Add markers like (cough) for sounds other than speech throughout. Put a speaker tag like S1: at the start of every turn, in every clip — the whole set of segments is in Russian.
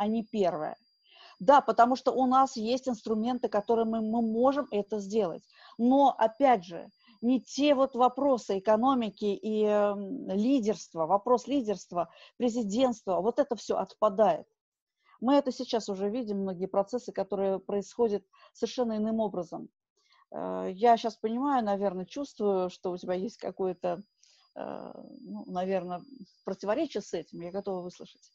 S1: а не первое. Да, потому что у нас есть инструменты, которыми мы можем это сделать. Но, опять же, не те вот вопросы экономики и э, лидерства, вопрос лидерства, президентства, вот это все отпадает. Мы это сейчас уже видим, многие процессы, которые происходят совершенно иным образом. Э, я сейчас понимаю, наверное, чувствую, что у тебя есть какое-то, э, ну, наверное, противоречие с этим. Я готова выслушать.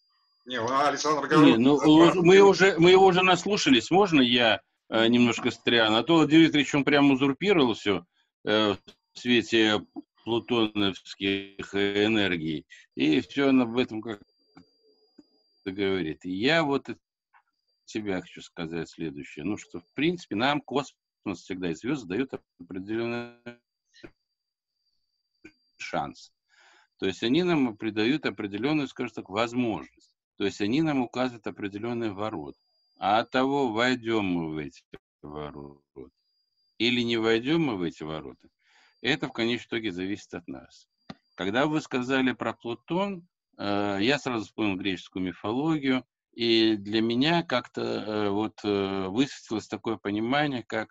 S2: Не, Александр говорил...
S3: Не, ну, мы, уже, мы его уже наслушались. Можно я э, немножко стряну? Анатолий Дмитриевич, он прям узурпировал все э, в свете плутоновских энергий. И все он об этом как говорит. И я вот тебя хочу сказать следующее. Ну, что, в принципе, нам космос всегда и звезды дают определенный шанс. То есть они нам придают определенную, скажем так, возможность. То есть они нам указывают определенный ворот. А от того, войдем мы в эти ворота или не войдем мы в эти ворота, это в конечном итоге зависит от нас. Когда вы сказали про Плутон, э, я сразу вспомнил греческую мифологию, и для меня как-то э, вот э, высветилось такое понимание, как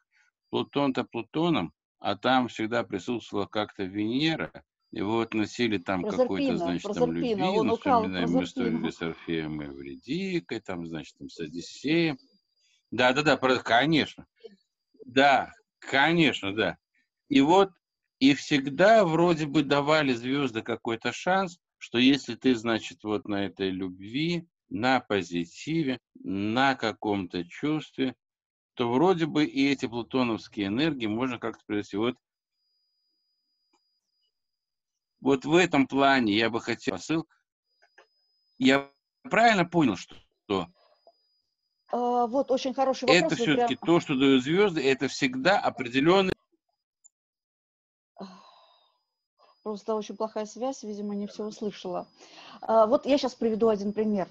S3: Плутон-то Плутоном, а там всегда присутствовала как-то Венера, его относили там какой-то, значит, там любви,
S1: он
S3: ну, вспоминаем мы историю с Орфеем и Вредикой, там, значит, там, с Одиссеем. Да-да-да, конечно. Да, конечно, да. И вот, и всегда вроде бы давали звезды какой-то шанс, что если ты, значит, вот на этой любви, на позитиве, на каком-то чувстве, то вроде бы и эти плутоновские энергии можно как-то привести. Вот вот в этом плане я бы хотел посыл. Я правильно понял, что, что
S1: а, вот очень хороший вопрос.
S3: Это все-таки прям... то, что дают звезды, это всегда определенный.
S1: Просто очень плохая связь, видимо, не все услышала. А, вот я сейчас приведу один пример.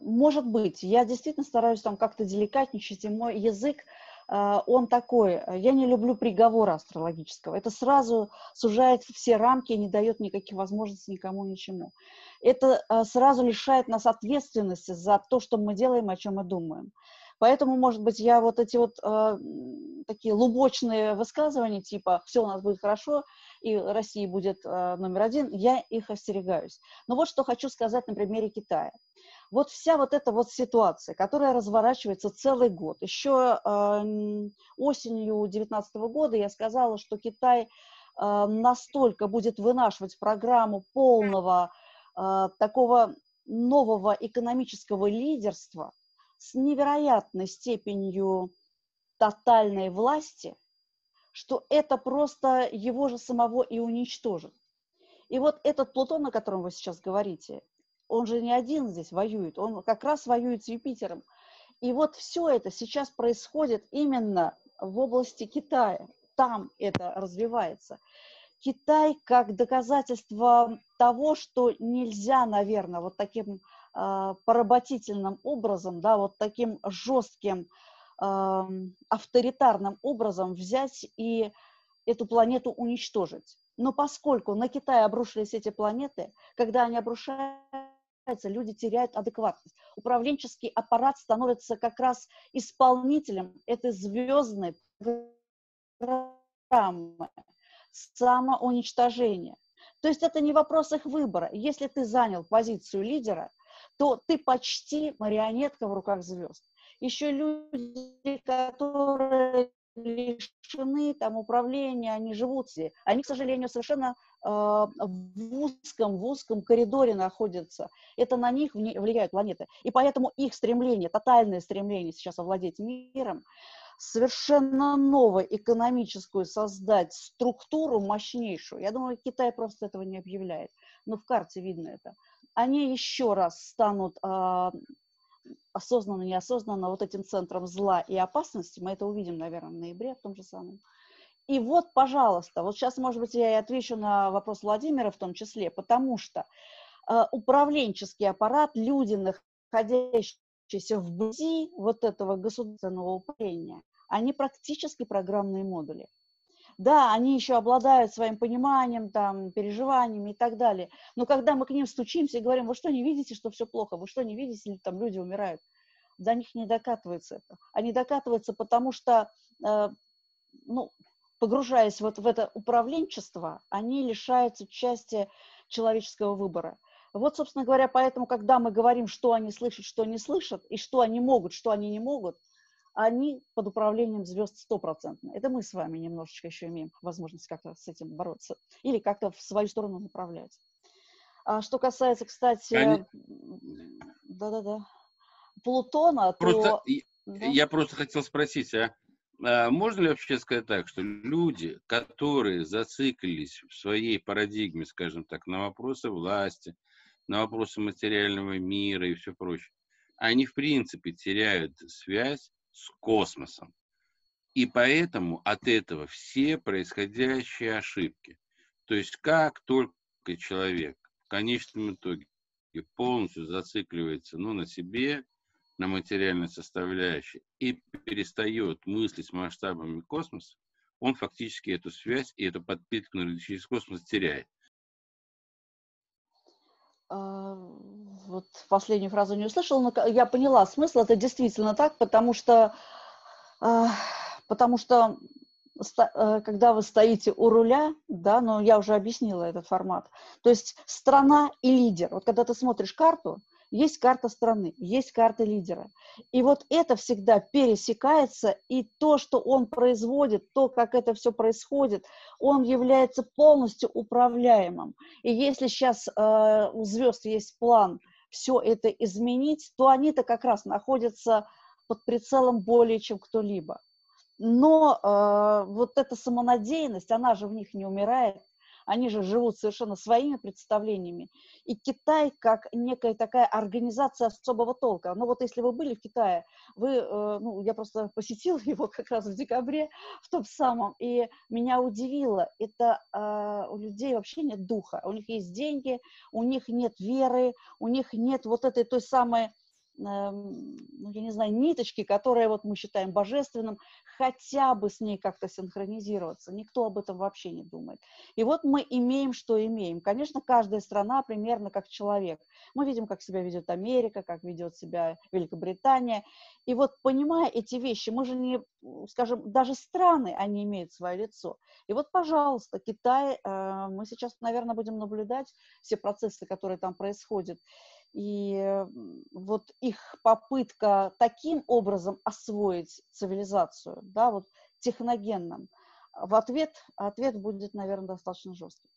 S1: Может быть, я действительно стараюсь там как-то деликатничать, и мой язык он такой, я не люблю приговора астрологического. Это сразу сужает все рамки и не дает никаких возможностей никому ничему. Это а, сразу лишает нас ответственности за то, что мы делаем, о чем мы думаем. Поэтому, может быть, я вот эти вот э, такие лубочные высказывания, типа «все у нас будет хорошо», и Россия будет э, номер один, я их остерегаюсь. Но вот что хочу сказать на примере Китая. Вот вся вот эта вот ситуация, которая разворачивается целый год. Еще э, осенью 2019 года я сказала, что Китай э, настолько будет вынашивать программу полного э, такого нового экономического лидерства с невероятной степенью тотальной власти, что это просто его же самого и уничтожит. И вот этот Плутон, о котором вы сейчас говорите, он же не один здесь воюет, он как раз воюет с Юпитером. И вот все это сейчас происходит именно в области Китая. Там это развивается. Китай как доказательство того, что нельзя, наверное, вот таким э, поработительным образом, да, вот таким жестким, э, авторитарным образом взять и эту планету уничтожить. Но поскольку на Китай обрушились эти планеты, когда они обрушаются, люди теряют адекватность. Управленческий аппарат становится как раз исполнителем этой звездной программы самоуничтожения. То есть это не вопрос их выбора. Если ты занял позицию лидера, то ты почти марионетка в руках звезд. Еще люди, которые лишены там управления, они живут все. Они, к сожалению, совершенно в узком, в узком коридоре находятся. Это на них влияют планеты. И поэтому их стремление, тотальное стремление сейчас овладеть миром, совершенно новую экономическую создать структуру мощнейшую. Я думаю, Китай просто этого не объявляет. Но в карте видно это. Они еще раз станут э, осознанно, неосознанно вот этим центром зла и опасности, мы это увидим, наверное, в ноябре, в том же самом. И вот, пожалуйста, вот сейчас, может быть, я и отвечу на вопрос Владимира в том числе, потому что э, управленческий аппарат, люди, находящиеся вблизи вот этого государственного управления, они практически программные модули. Да, они еще обладают своим пониманием, там, переживаниями и так далее. Но когда мы к ним стучимся и говорим, вы что, не видите, что все плохо? Вы что, не видите, там люди умирают? До них не докатывается это. Они докатываются, потому что, э, ну, погружаясь вот в это управленчество, они лишаются части человеческого выбора. Вот, собственно говоря, поэтому, когда мы говорим, что они слышат, что не слышат, и что они могут, что они не могут, они под управлением звезд стопроцентно. Это мы с вами немножечко еще имеем возможность как-то с этим бороться или как-то в свою сторону направлять. А что касается, кстати, да-да-да, Плутона,
S3: просто, то... Да? Я просто хотел спросить, а можно ли вообще сказать так, что люди, которые зациклились в своей парадигме, скажем так, на вопросы власти, на вопросы материального мира и все прочее, они в принципе теряют связь с космосом. И поэтому от этого все происходящие ошибки. То есть как только человек в конечном итоге полностью зацикливается ну, на себе, на материальной составляющей и перестает мыслить масштабами космоса, он фактически эту связь и эту подпитку через космос теряет.
S1: А, вот последнюю фразу не услышала, но я поняла смысл. Это действительно так, потому что, а, потому что э, когда вы стоите у руля, да, но я уже объяснила этот формат, то есть страна и лидер. Вот когда ты смотришь карту, есть карта страны, есть карта лидера. И вот это всегда пересекается, и то, что он производит, то, как это все происходит, он является полностью управляемым. И если сейчас э, у звезд есть план все это изменить, то они-то как раз находятся под прицелом более чем кто-либо. Но э, вот эта самонадеянность, она же в них не умирает, они же живут совершенно своими представлениями. И Китай как некая такая организация особого толка. Ну вот если вы были в Китае, вы, э, ну я просто посетила (laughs) его как раз в декабре, в том самом, и меня удивило, это э, у людей вообще нет духа, у них есть деньги, у них нет веры, у них нет вот этой той самой ну, я не знаю, ниточки, которые вот мы считаем божественным, хотя бы с ней как-то синхронизироваться. Никто об этом вообще не думает. И вот мы имеем, что имеем. Конечно, каждая страна примерно как человек. Мы видим, как себя ведет Америка, как ведет себя Великобритания. И вот понимая эти вещи, мы же не, скажем, даже страны, они имеют свое лицо. И вот, пожалуйста, Китай, э, мы сейчас, наверное, будем наблюдать все процессы, которые там происходят. И вот их попытка таким образом освоить цивилизацию, да, вот техногенным, в ответ, ответ будет, наверное, достаточно жесткий.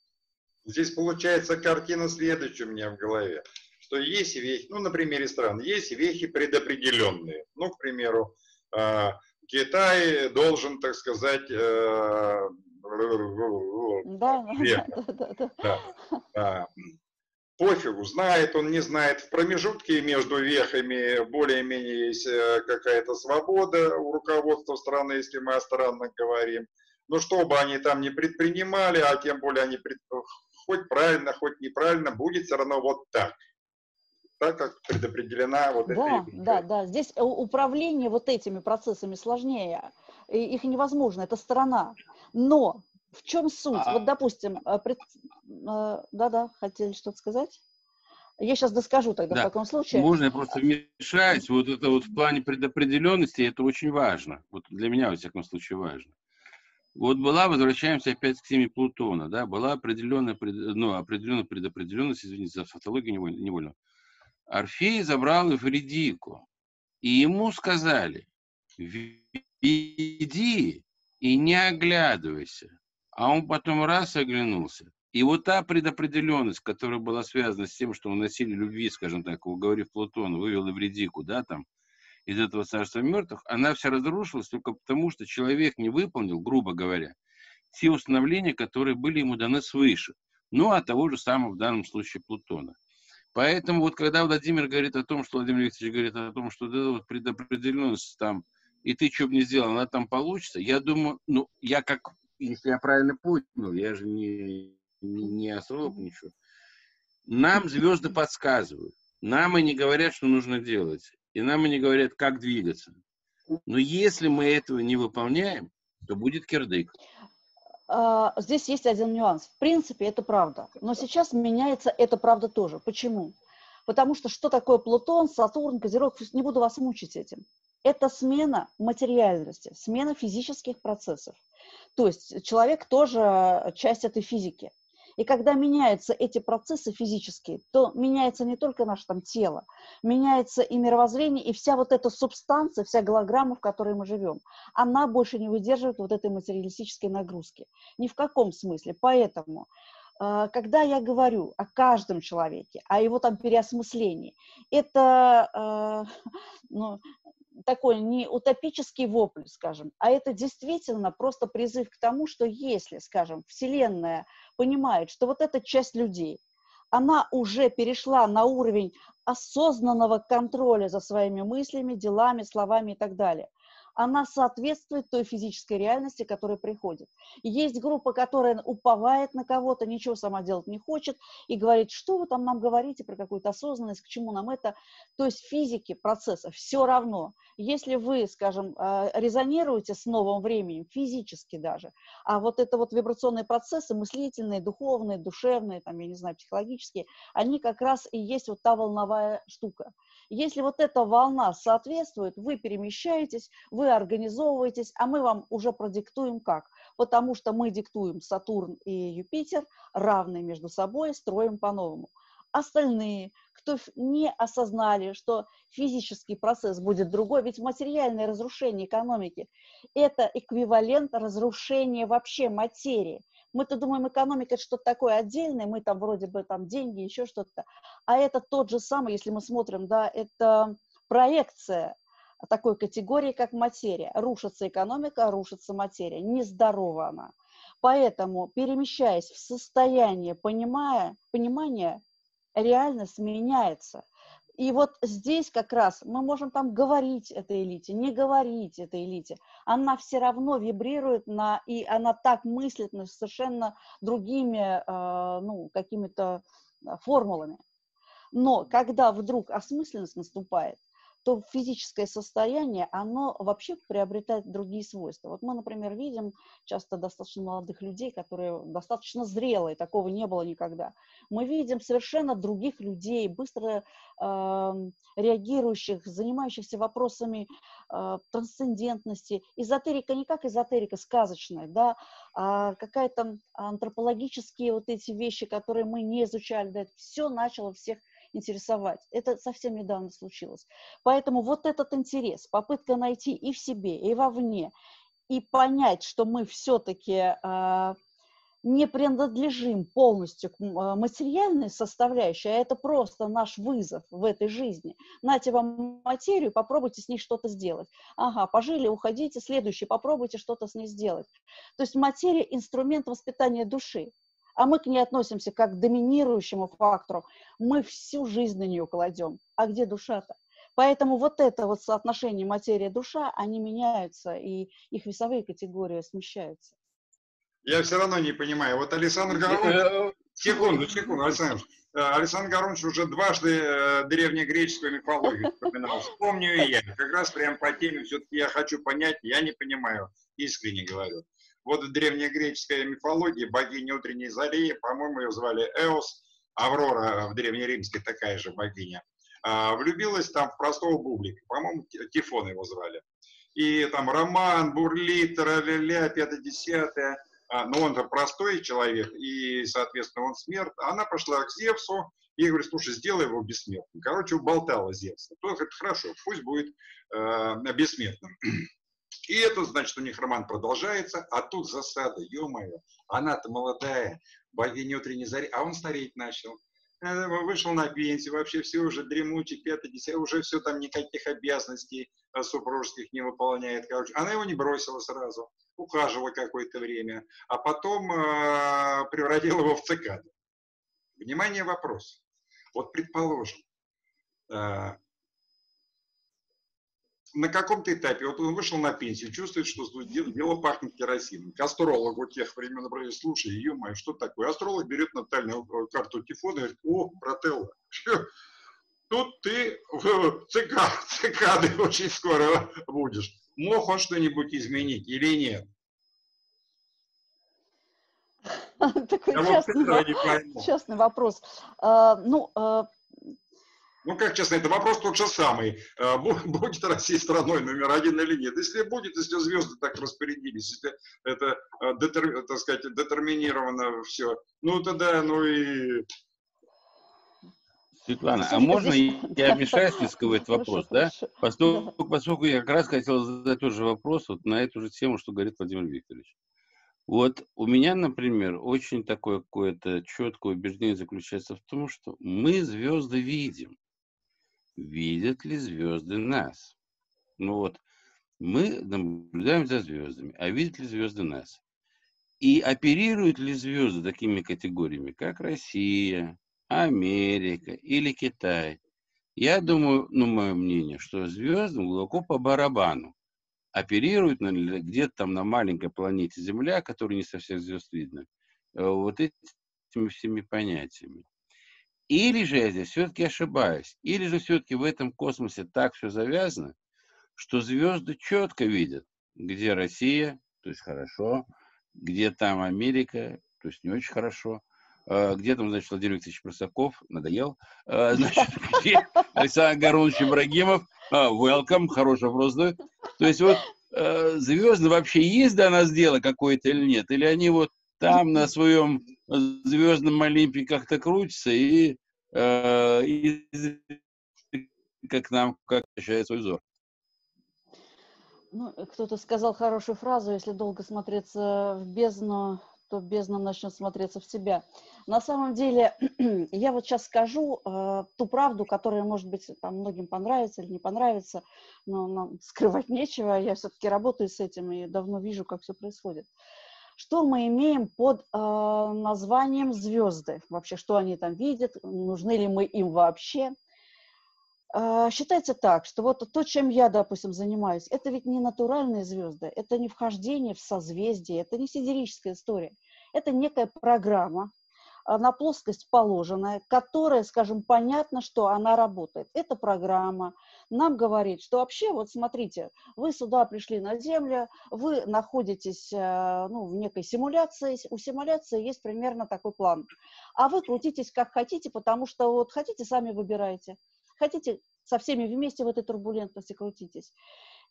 S2: Здесь получается картина следующая у меня в голове, что есть вехи, ну, на примере стран, есть вехи предопределенные. Ну, к примеру, а, Китай должен, так сказать, э, да, (laughs) да, да, да пофигу, знает он, не знает. В промежутке между вехами более-менее есть э, какая-то свобода у руководства страны, если мы о странах говорим. Но что бы они там не предпринимали, а тем более они пред... хоть правильно, хоть неправильно, будет все равно вот так. Так как предопределена вот
S1: да, эта Да, да, здесь э, управление вот этими процессами сложнее. Их невозможно, это сторона. Но в чем суть? А... Вот, допустим, э, пред... Э, да-да, хотели что-то сказать? Я сейчас доскажу тогда да. в таком случае.
S3: Можно я просто вмешаюсь? Вот это вот в плане предопределенности, это очень важно. Вот для меня, во всяком случае, важно. Вот была, возвращаемся опять к теме Плутона, да, была определенная, ну, определенная предопределенность, извините за фотологию невольно, невольно. Орфей забрал Эвридику, и ему сказали, иди и не оглядывайся. А он потом раз оглянулся. И вот та предопределенность, которая была связана с тем, что он носили любви, скажем так, уговорив Платона, вывел Эвредику, да, там, из этого царства мертвых, она вся разрушилась только потому, что человек не выполнил, грубо говоря, те установления, которые были ему даны свыше. Ну, а того же самого в данном случае Плутона. Поэтому вот когда Владимир говорит о том, что Владимир Викторович говорит о том, что эта вот предопределенность там, и ты что бы ни сделал, она там получится, я думаю, ну, я как если я правильно понял, я же не, не, не астролог, ничего. Нам звезды подсказывают. Нам и не говорят, что нужно делать. И нам и не говорят, как двигаться. Но если мы этого не выполняем, то будет кирдык.
S1: а, здесь есть один нюанс. В принципе, это правда. Но сейчас меняется это правда тоже. Почему? Потому что что такое Плутон, Сатурн, Козерог, не буду вас мучить этим. Это смена материальности, смена физических процессов. То есть человек тоже часть этой физики. И когда меняются эти процессы физические, то меняется не только наше там тело, меняется и мировоззрение, и вся вот эта субстанция, вся голограмма, в которой мы живем, она больше не выдерживает вот этой материалистической нагрузки. Ни в каком смысле. Поэтому а, когда я говорю о каждом человеке, о его там переосмыслении, это э, (laughs) ну, такой не утопический вопль, скажем, а это действительно просто призыв к тому, что если, скажем, Вселенная понимает, что вот эта часть людей, она уже перешла на уровень осознанного контроля за своими мыслями, делами, словами и так далее – она соответствует той физической реальности, которая приходит. есть группа, которая уповает на кого-то, ничего сама делать не хочет, и говорит, что вы там нам говорите про какую-то осознанность, к чему нам это. То есть физики процесса все равно. Если вы, скажем, э, резонируете с новым временем, физически даже, а вот это вот вибрационные процессы, мыслительные, духовные, душевные, там, я не знаю, психологические, они как раз и есть вот та волновая штука. Если вот эта волна соответствует, вы перемещаетесь, вы организовываетесь, а мы вам уже продиктуем как. Потому что мы диктуем Сатурн и Юпитер, равные между собой, строим по-новому. Остальные, кто не осознали, что физический процесс будет другой, ведь материальное разрушение экономики – это эквивалент разрушения вообще материи. Мы-то думаем, экономика – это что-то такое отдельное, мы там вроде бы там деньги, еще что-то. А это тот же самый, если мы смотрим, да, это проекция такой категории, как материя. Рушится экономика, рушится материя. Нездорова она. Поэтому, перемещаясь в состояние понимая, понимания, реальность меняется. И вот здесь как раз мы можем там говорить этой элите, не говорить этой элите. Она все равно вибрирует на, и она так мыслит на совершенно другими, э, ну, какими-то а, формулами. Но когда вдруг осмысленность наступает, то физическое состояние, оно вообще приобретает другие свойства. Вот мы, например, видим часто достаточно молодых людей, которые достаточно зрелые, такого не было никогда. Мы видим совершенно других людей, быстро э, реагирующих, занимающихся вопросами э, трансцендентности. Эзотерика не как эзотерика сказочная, да, а какая-то антропологические вот эти вещи, которые мы не изучали, да, это все начало всех интересовать. Это совсем недавно случилось. Поэтому вот этот интерес, попытка найти и в себе, и вовне, и понять, что мы все-таки а, не принадлежим полностью к а, материальной составляющей, а это просто наш вызов в этой жизни. Нате вам материю, попробуйте с ней что-то сделать. Ага, пожили, уходите, следующий, попробуйте что-то с ней сделать. То есть материя – инструмент воспитания души а мы к ней относимся как к доминирующему фактору, мы всю жизнь на нее кладем. А где душа-то? Поэтому вот это вот соотношение материя-душа, они меняются, и их весовые категории смещаются.
S2: Я все равно не понимаю. Вот Александр Горович... Э, секунду, секунду, Александр. Э, Александр Горович уже дважды э, древнегреческую мифологию вспоминал. Вспомню и я. Как раз прям по теме все-таки я хочу понять, я не понимаю, искренне говорю. Вот в древнегреческой мифологии богиня утренней зари, по-моему, ее звали Эос, Аврора в древнеримской такая же богиня, а, влюбилась там в простого бублика, по-моему, Тифон его звали. И там роман, бурлит, ля-ля-ля, пятое-десятое. А, но он-то простой человек, и, соответственно, он смерть. Она пошла к Зевсу и говорит, слушай, сделай его бессмертным. Короче, уболтала Зевса. Тот говорит, хорошо, пусть будет э, бессмертным. И это значит, у них роман продолжается, а тут засада, ё-моё, она-то молодая, богиня утренней зари, а он стареть начал. Э, вышел на пенсию, вообще все уже дремучий, пятый, десятый, уже все там никаких обязанностей э, супружеских не выполняет. Короче, она его не бросила сразу, ухаживала какое-то время, а потом э, превратила его в цикаду. Внимание, вопрос. Вот предположим, на каком-то этапе, вот он вышел на пенсию, чувствует, что дело пахнет керосином. К астрологу тех времен говорит, слушай, ё что такое? Астролог берет натальную э, карту Тифона и говорит, о, брателла, тут ты в цикад, цикады очень скоро будешь. Мог он что-нибудь изменить или нет? (laughs)
S1: Такой частный вопрос. А, ну, а,
S2: ну, как честно, это вопрос тот же самый. (laughs) А, будет Россия страной номер один или нет? Если будет, если звезды так распорядились, если это, так сказать, детерминировано все, ну, тогда, ну и
S3: Светлана, а можно я (laughs) вмешаюсь в этот вопрос, да? Поскольку, поскольку я как раз хотел задать тот же вопрос вот на эту же тему, что говорит Владимир Викторович. Вот у меня, например, очень такое какое-то четкое убеждение заключается в том, что мы звезды видим. Видят ли звезды нас? Ну вот, мы наблюдаем за звездами, а видят ли звезды нас? И оперируют ли звезды такими категориями, как Россия, Америка или Китай. Я думаю, ну, мое мнение, что звездам глубоко по барабану. Оперируют где-то там на маленькой планете Земля, которая не со всех звезд видно, э, вот этими всеми понятиями. Или же я здесь все-таки ошибаюсь, или же все-таки в этом космосе так все завязано, что звезды четко видят, где Россия, то есть хорошо, где там Америка, то есть не очень хорошо, Э, где там, значит, Владимир Викторович Просаков, надоел, э, (laughs) значит, где Александр Горович Ибрагимов, э, welcome, хороший вопрос, да? То есть вот звезды вообще есть до нас дело какое-то или нет? Или они вот там на своем звездном Олимпе как-то крутятся и, и как нам, как ощущает свой взор?
S1: Ну, кто-то сказал хорошую фразу, если долго смотреться в бездну, то бездна начнет смотреться в себя. На самом деле, (clears throat) я вот сейчас скажу э, ту правду, которая, может быть, там, многим понравится или не понравится, но нам (laughs) скрывать нечего. Я все-таки работаю с этим и давно вижу, как все происходит. Что мы имеем под э, названием звезды? Вообще, что они там видят? Нужны ли мы им вообще? А, считается так, что вот то, чем я, допустим, занимаюсь, это ведь не натуральные звезды, это не вхождение в созвездие, это не сидерическая история. Это некая программа, на плоскость положенная, которая, скажем, понятно, что она работает. Эта программа нам говорит, что вообще, вот смотрите, вы сюда пришли на Землю, вы находитесь а, ну, в некой симуляции, у симуляции есть примерно такой план, а вы крутитесь как хотите, потому что вот хотите, сами выбираете. Хотите, со всеми вместе в этой турбулентности крутитесь.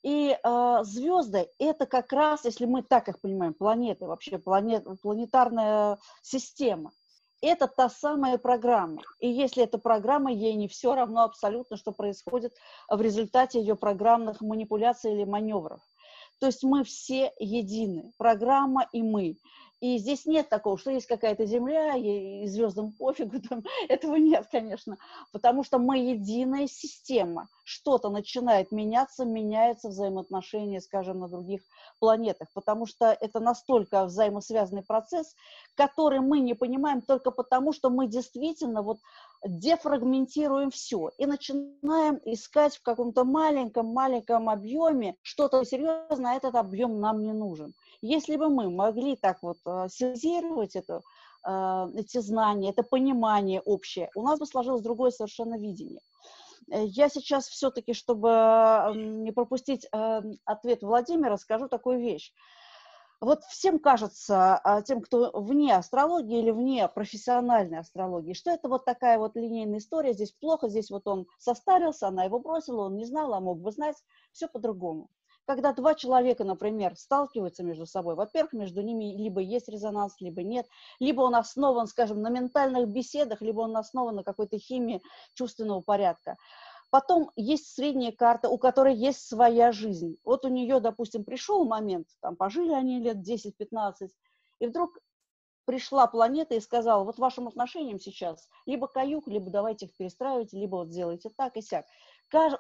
S1: И э, звезды – это как раз, если мы так их понимаем, планеты, вообще планет, планетарная система. Это та самая программа. И если эта программа, ей не все равно абсолютно, что происходит в результате ее программных манипуляций или маневров. То есть мы все едины, программа и мы. И здесь нет такого, что есть какая-то земля, и, звездам пофигу, там, (laughs) этого нет, конечно, потому что мы единая система. Что-то начинает меняться, меняются взаимоотношения, скажем, на других планетах, потому что это настолько взаимосвязанный процесс, который мы не понимаем только потому, что мы действительно вот дефрагментируем все и начинаем искать в каком-то маленьком-маленьком объеме что-то серьезное, а этот объем нам не нужен. Если бы мы могли так вот э, синтезировать это, э, эти знания, это понимание общее, у нас бы сложилось другое совершенно видение. Э, я сейчас все-таки, чтобы не пропустить ответ Владимира, скажу такую вещь. Вот всем кажется, а, тем, кто вне астрологии или вне профессиональной астрологии, что это вот такая вот линейная история, здесь плохо, здесь вот он состарился, она его бросила, он не знал, а мог бы знать, все по-другому когда два человека, например, сталкиваются между собой, во-первых, между ними либо есть резонанс, либо нет, либо он основан, скажем, на ментальных беседах, либо он основан на какой-то химии чувственного порядка. Потом есть средняя карта, у которой есть своя жизнь. Вот у нее, допустим, пришел момент, там пожили они лет 10-15, и вдруг пришла планета и сказала, вот вашим отношениям сейчас либо каюк, либо давайте их перестраивать, либо вот сделайте так и сяк.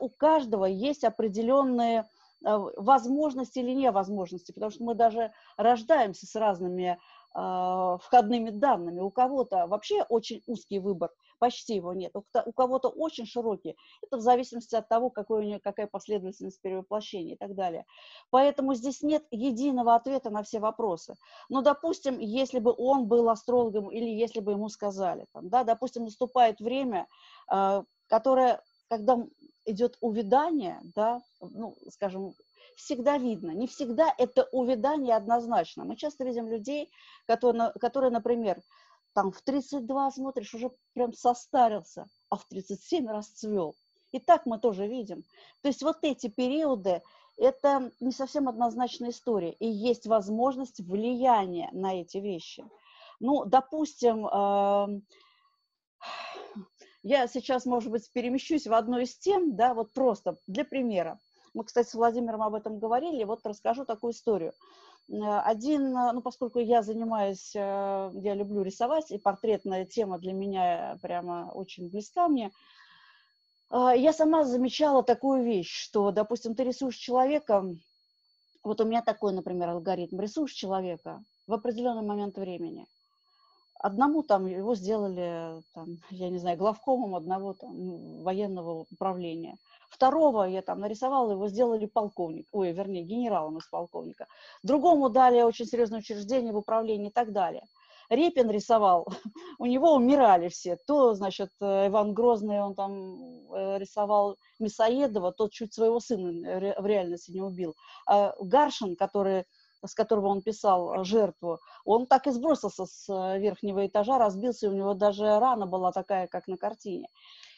S1: У каждого есть определенные возможности или невозможности, потому что мы даже рождаемся с разными э, входными данными. У кого-то вообще очень узкий выбор, почти его нет. У, кого-то очень широкий. Это в зависимости от того, какой у него, какая последовательность перевоплощения и так далее. Поэтому здесь нет единого ответа на все вопросы. Но, допустим, если бы он был астрологом или если бы ему сказали, там, да, допустим, наступает время, э, которое, когда идет увядание, да, ну, скажем, всегда видно, не всегда это увядание однозначно. Мы часто видим людей, которые, которые например, там в 32 смотришь, уже прям состарился, а в 37 расцвел. И так мы тоже видим. То есть вот эти периоды, это не совсем однозначная история, и есть возможность влияния на эти вещи. Ну, допустим, я сейчас, может быть, перемещусь в одну из тем, да, вот просто для примера. Мы, кстати, с Владимиром об этом говорили, вот расскажу такую историю. Э, один, э, ну, поскольку я занимаюсь, э, я люблю рисовать, и портретная тема для меня прямо очень близка мне, я сама замечала такую вещь, что, допустим, ты рисуешь человека, вот у меня такой, например, алгоритм, рисуешь человека в определенный момент времени – Одному там его сделали, там, (laughs) я не знаю, главкомом одного там, военного управления. Второго я там нарисовала, его сделали полковник, ой, вернее, генералом из полковника. Другому дали очень серьезное учреждение в управлении и так далее. Репин рисовал, (laughs) у него умирали все. То, значит, э, Иван Грозный, он там э, рисовал Мясоедова, тот чуть своего сына в реальности не убил. А Гаршин, который с которого он писал э, жертву, он так и сбросился с э, верхнего этажа, разбился, и у него даже рана была такая, как на картине.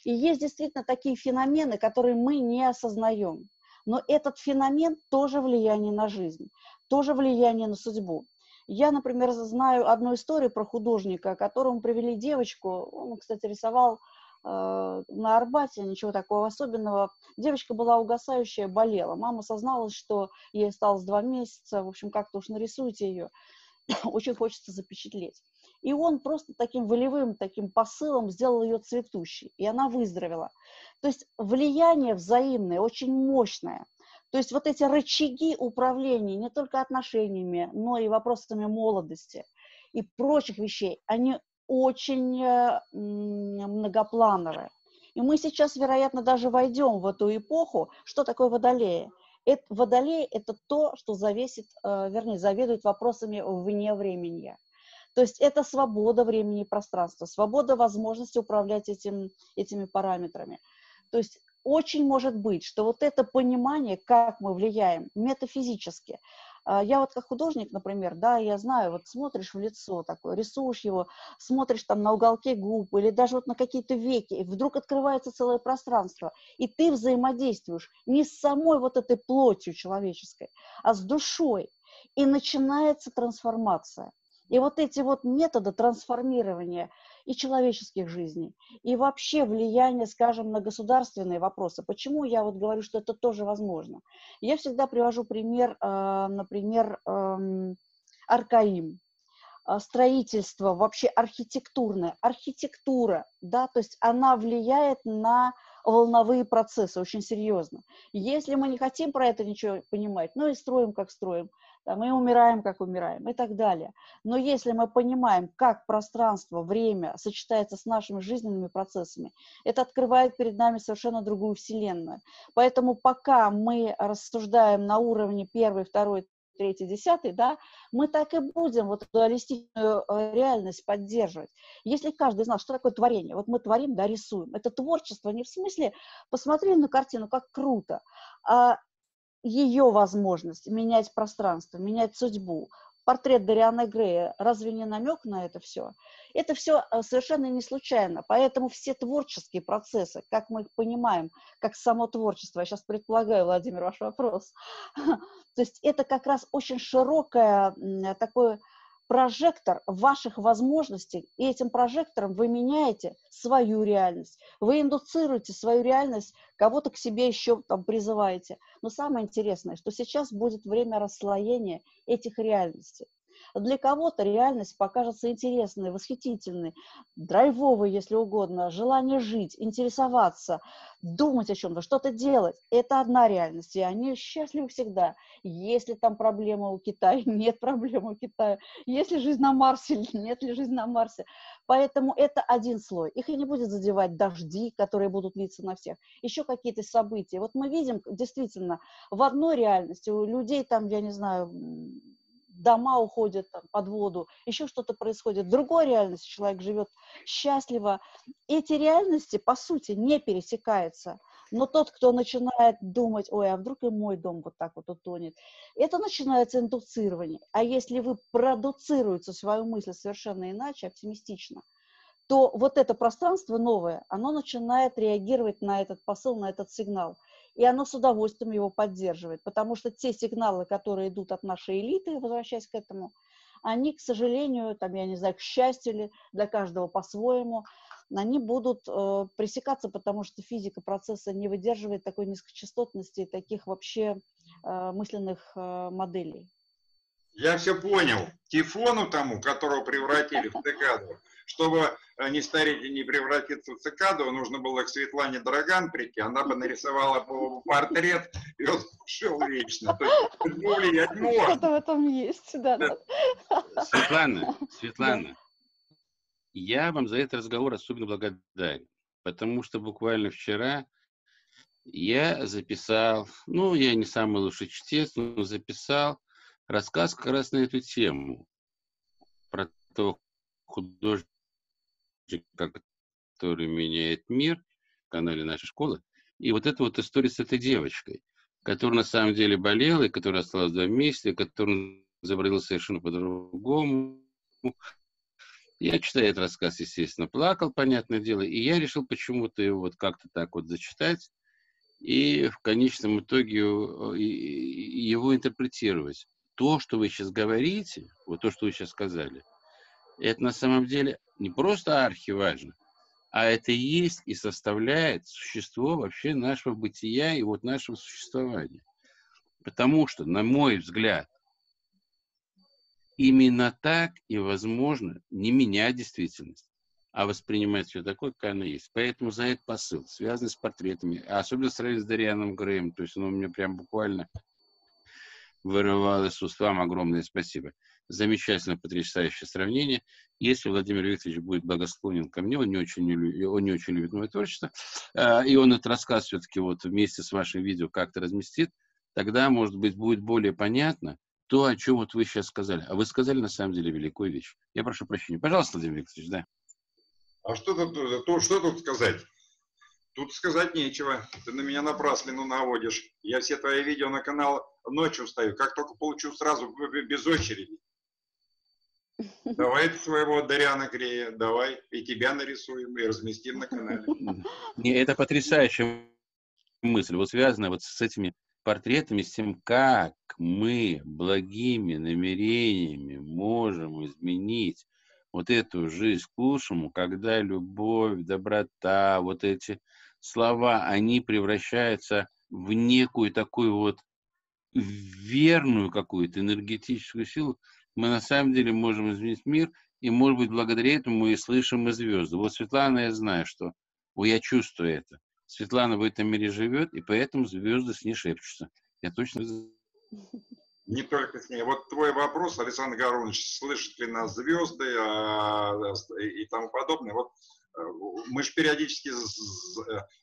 S1: И есть действительно такие феномены, которые мы не осознаем. Но этот феномен тоже влияние на жизнь, тоже влияние на судьбу. Я, например, знаю одну историю про художника, которому привели девочку, он, кстати, рисовал на Арбате, ничего такого особенного. Девочка была угасающая, болела. Мама созналась, что ей осталось два месяца. В общем, как-то уж нарисуйте ее. (coughs) Очень хочется запечатлеть. И он просто таким волевым таким посылом сделал ее цветущей, и она выздоровела. То есть влияние взаимное, очень мощное. То есть вот эти рычаги управления не только отношениями, но и вопросами молодости и прочих вещей, они очень э, многоплановая. И мы сейчас, вероятно, даже войдем в эту эпоху. Что такое водолеи? Это, водолей – это то, что зависит, э, вернее, заведует вопросами вне времени. То есть это свобода времени и пространства, свобода возможности управлять этим, этими параметрами. То есть очень может быть, что вот это понимание, как мы влияем метафизически, я вот как художник, например, да, я знаю, вот смотришь в лицо такое, рисуешь его, смотришь там на уголке губ или даже вот на какие-то веки, и вдруг открывается целое пространство, и ты взаимодействуешь не с самой вот этой плотью человеческой, а с душой, и начинается трансформация. И вот эти вот методы трансформирования и человеческих жизней, и вообще влияние, скажем, на государственные вопросы. Почему я вот говорю, что это тоже возможно? Я всегда привожу пример, а, например, Аркаим, а, строительство, вообще архитектурное, архитектура, да, то есть она влияет на волновые процессы очень серьезно. Если мы не хотим про это ничего понимать, ну и строим, как строим, да, мы умираем, как умираем и так далее. Но если мы понимаем, как пространство, время сочетается с нашими жизненными процессами, это открывает перед нами совершенно другую вселенную. Поэтому пока мы рассуждаем на уровне первой, второй, третий, десятый, да, мы так и будем вот дуалистичную э, реальность поддерживать. Если каждый из что такое творение? Вот мы творим, да, рисуем. Это творчество не в смысле посмотрели на картину, как круто, а ее возможность менять пространство, менять судьбу. Портрет Дарианы Грея, разве не намек на это все? Это все э, совершенно не случайно, поэтому все творческие процессы, как мы их понимаем, как само творчество, я сейчас предполагаю, Владимир, ваш вопрос, (laughs) то есть это как раз очень широкое такое прожектор ваших возможностей, и этим прожектором вы меняете свою реальность. Вы индуцируете свою реальность, кого-то к себе еще там призываете. Но самое интересное, что сейчас будет время расслоения этих реальностей. Для кого-то реальность покажется интересной, восхитительной, драйвовой, если угодно, желание жить, интересоваться, думать о чем-то, что-то делать. Это одна реальность, и они счастливы всегда. Если там проблема у Китая, нет проблемы у Китая. Если жизнь на Марсе, нет ли жизни на Марсе. Поэтому это один слой. Их и не будет задевать дожди, которые будут литься на всех. Еще какие-то события. Вот мы видим действительно в одной реальности у людей там, я не знаю, дома уходят там, под воду, еще что-то происходит. В другой реальности человек живет счастливо. Эти реальности, по сути, не пересекаются. Но тот, кто начинает думать, ой, а вдруг и мой дом вот так вот утонет, это начинается индуцирование. А если вы продуцируете свою мысль совершенно иначе, оптимистично, то вот это пространство новое, оно начинает реагировать на этот посыл, на этот сигнал. И оно с удовольствием его поддерживает, потому что те сигналы, которые идут от нашей элиты, возвращаясь к этому, они, к сожалению, там, я не знаю, к счастью ли, для каждого по-своему, они будут э, пресекаться, потому что физика процесса не выдерживает такой низкочастотности и таких вообще э, мысленных э, моделей.
S2: Я все понял. Тифону тому, которого превратили в цикаду, чтобы э, не стареть и не превратиться в цикаду, нужно было к Светлане Драган прийти, она бы нарисовала портрет, и он шел вечно. То есть можно.
S1: Что-то в этом есть, да. да.
S3: Светлана, (laughs) Светлана, я вам за этот разговор особенно благодарен, потому что буквально вчера я записал, ну, я не самый лучший чтец, но записал рассказ как раз на эту тему, про того художника, который меняет мир, канале нашей школы. И вот эта вот история с этой девочкой, которая на самом деле болела, и которая осталась два месяца, которая заболела совершенно по-другому. Я, читая этот рассказ, естественно, плакал, понятное дело, и я решил почему-то его вот как-то так вот зачитать и в конечном итоге его интерпретировать то, что вы сейчас говорите, вот то, что вы сейчас сказали, это на самом деле не просто архиважно, а это и есть и составляет существо вообще нашего бытия и вот нашего существования. Потому что, на мой взгляд, именно так и возможно не менять действительность, а воспринимать все такое, как оно есть. Поэтому за этот посыл, связанный с портретами, а особенно с Дарианом Греем, то есть он у меня прям буквально вырывал из уст. Вам огромное спасибо. Замечательно, потрясающее сравнение. Если Владимир Викторович будет благосклонен ко мне, он не очень, он не очень любит мое творчество, а, и он этот рассказ все-таки вот вместе с вашим видео как-то разместит, тогда, может быть, будет более понятно то, о чем вот вы сейчас сказали. А вы сказали, на самом деле, великую вещь. Я прошу прощения. Пожалуйста, Владимир Викторович, да.
S2: А что тут, то, что тут сказать? Тут сказать нечего. Ты на меня напраслину наводишь. Я все твои видео на канал ночью ставлю. Как только получу, сразу без очереди. Давай своего Даряна Грея, давай, и тебя нарисуем, и разместим на канале.
S3: Не, это потрясающая мысль, вот связанная вот с этими портретами, с тем, как мы благими намерениями можем изменить вот эту жизнь к лучшему, когда любовь, доброта, вот эти слова, они превращаются в некую такую вот верную какую-то энергетическую силу, мы на самом деле можем изменить мир, и, может быть, благодаря этому мы и слышим и звезды. Вот Светлана, я знаю, что о, я чувствую это. Светлана в этом мире живет, и поэтому звезды с ней шепчутся. Я точно...
S2: Не только с ней. Вот твой вопрос, Александр Горович, слышат ли нас звезды а, и тому подобное. Вот мы же периодически...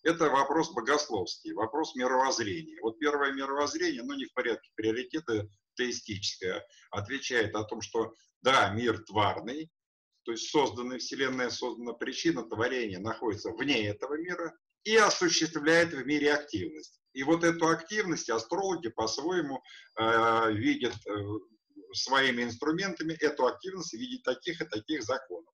S2: Это вопрос богословский, вопрос мировоззрения. Вот первое мировоззрение, ну не в порядке приоритета, теистическое, отвечает о том, что да, мир тварный, то есть созданная Вселенная, создана причина творения находится вне этого мира и осуществляет в мире активность. И вот эту активность астрологи по-своему э, видят э, своими инструментами, эту активность видят таких и таких законов.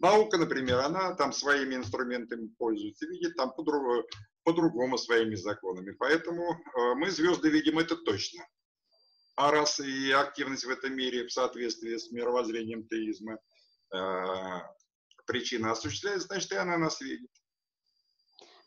S2: Наука, например, она там своими инструментами пользуется, видит там по-другому, по-другому своими законами. Поэтому э, мы звезды видим это точно. А раз и активность в этом мире в соответствии с мировоззрением теизма э, причина осуществляется, значит и она нас видит.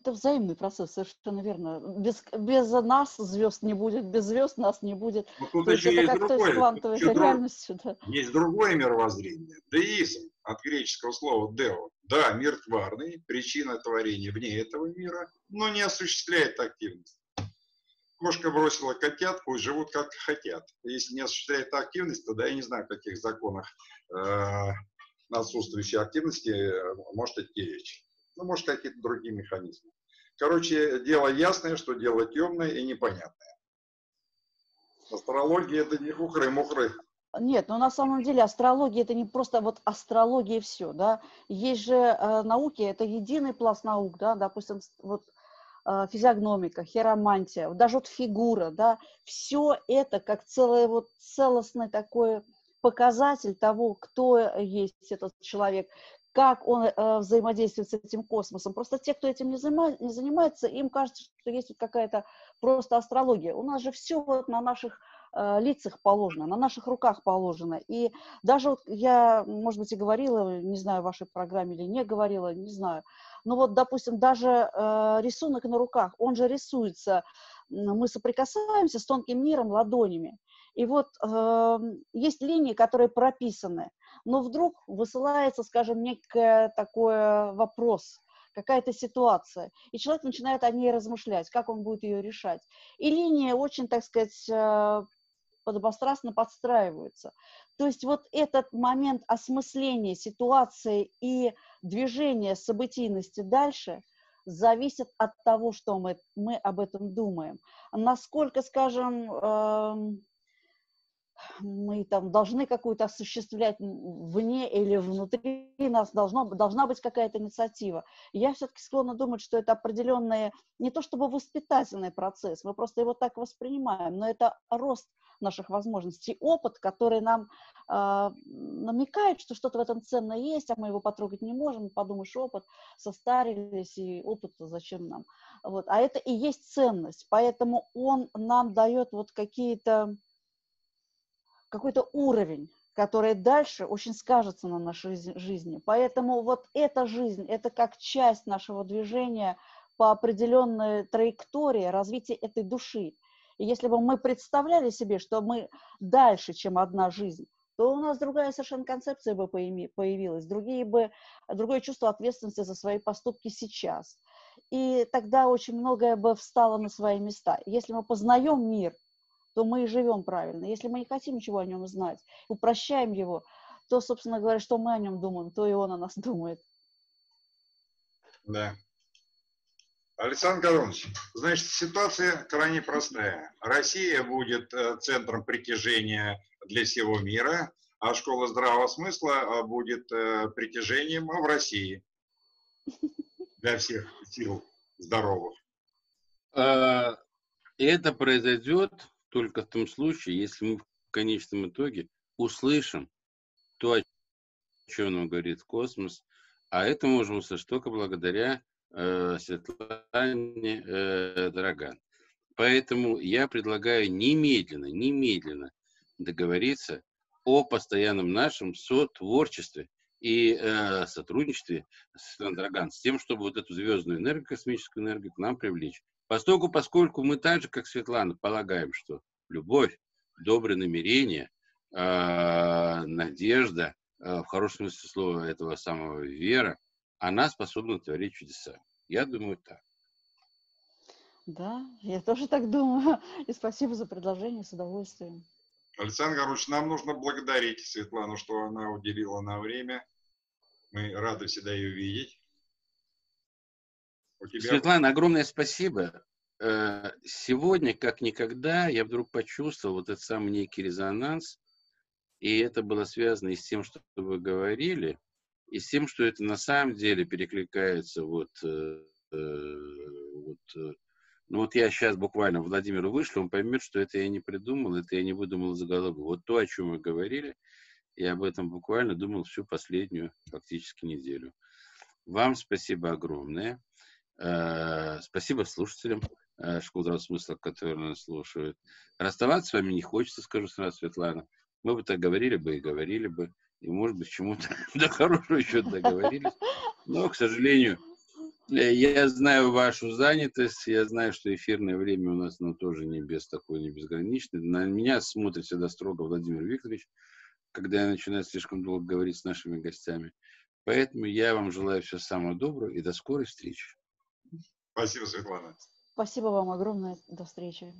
S1: Это взаимный процесс, совершенно верно. Без, без нас звезд не будет, без звезд нас не будет.
S2: Но тут То еще есть, это другое. квантовой реальностью. Да. Есть другое мировоззрение. Деизм от греческого слова «део». Да, мир тварный, причина творения вне этого мира, но не осуществляет активность. Кошка бросила котят, пусть живут как хотят. Если не осуществляет активность, тогда я не знаю, в каких законах э, отсутствующей активности э, может идти речь. Ну, может, какие-то другие механизмы. Короче, дело ясное, что дело темное и непонятное. Астрология это не хухры-мухры.
S1: Нет, но на самом деле астрология это не просто вот астрология и все, да. Есть же э, науки, это единый пласт наук, да, допустим, вот э, физиогномика, хиромантия, даже вот фигура, да, все это как целое вот целостный такой показатель того, кто есть этот человек, как он э, взаимодействует с этим космосом. Просто те, кто этим не, занима, не занимается, им кажется, что есть вот какая-то просто астрология. У нас же все вот на наших э, лицах положено, на наших руках положено. И даже вот я, может быть, и говорила, не знаю, в вашей программе или не говорила, не знаю. Но вот, допустим, даже э, рисунок на руках, он же рисуется, мы соприкасаемся с тонким миром ладонями. И вот э, есть линии, которые прописаны, но вдруг высылается, скажем, некий такой вопрос, какая-то ситуация, и человек начинает о ней размышлять, как он будет ее решать. И линия очень, так сказать, э, подобострастно подстраиваются. То есть вот этот момент осмысления ситуации и движения событийности дальше зависит от того, что мы, мы об этом думаем. Насколько, скажем, э, мы там должны какую-то осуществлять вне или внутри нас, должно, должна быть какая-то инициатива. я все-таки склонна думать, что это определенный, не то чтобы воспитательный процесс, мы просто его так воспринимаем, но это рост наших возможностей, опыт, который нам э, намекает, что что-то в этом ценное есть, а мы его потрогать не можем, подумаешь, опыт, состарились, и опыт зачем нам? Вот. А это и есть ценность, поэтому он нам дает вот какие-то какой-то уровень, который дальше очень скажется на нашей жизни. Поэтому вот эта жизнь, это как часть нашего движения по определенной траектории развития этой души. И если бы мы представляли себе, что мы дальше, чем одна жизнь, то у нас другая совершенно концепция бы появилась, другие бы, другое чувство ответственности за свои поступки сейчас. И тогда очень многое бы встало на свои места. Если мы познаем мир то мы и живем правильно. Если мы не хотим ничего о нем знать, упрощаем его, то, собственно говоря, что мы о нем думаем, то и он о нас (laughs) думает.
S2: Да. Александр Горович, значит, ситуация крайне простая. Россия будет э, центром притяжения для всего мира, а школа здравого смысла э, будет э, притяжением в России для всех сил здоровых.
S3: Это произойдет только в том случае, если мы в конечном итоге услышим то, о чем нам говорит космос, а это можем услышать только благодаря э, Светлане э, Драган. Поэтому я предлагаю немедленно, немедленно договориться о постоянном нашем сотворчестве и э, сотрудничестве с Драган, с тем, чтобы вот эту звездную энергию, космическую энергию к нам привлечь. Поскольку, поскольку мы так же, как Светлана, полагаем, что любовь, добрые намерения, э, надежда, э, в хорошем смысле слова этого самого вера, она способна творить чудеса. Я думаю так.
S1: Да, я тоже так думаю. И спасибо за предложение, с удовольствием.
S2: Александр Горович, нам нужно благодарить Светлану, что она уделила на время. Мы рады всегда ее видеть.
S3: Тебя... Светлана, огромное спасибо. Э, сегодня, как никогда, я вдруг почувствовал вот этот самый некий резонанс, и это было связано и с тем, что вы говорили, и с тем, что это на самом деле перекликается вот, э, э, вот ну вот я сейчас буквально Владимиру вышлю, он поймет, что это я не придумал, это я не выдумал заголовок. Вот то, о чем мы говорили, я об этом буквально думал всю последнюю фактически неделю. Вам спасибо огромное. Спасибо слушателям. Э, школу смысла, которые нас слушают. Расставаться с вами не хочется, скажу сразу, Светлана. Мы бы так говорили бы и говорили бы, и, может быть, чему-то (laughs) до хорошего еще договорились. Но, к сожалению, э, я знаю вашу занятость, я знаю, что эфирное время у нас ну, тоже не без такой, не безграничное. На меня смотрит всегда строго Владимир Викторович, когда я начинаю слишком долго говорить с нашими гостями. Поэтому я вам желаю всего самого доброго и до скорой встречи.
S2: Спасибо, Светлана.
S1: Спасибо вам огромное. До встречи.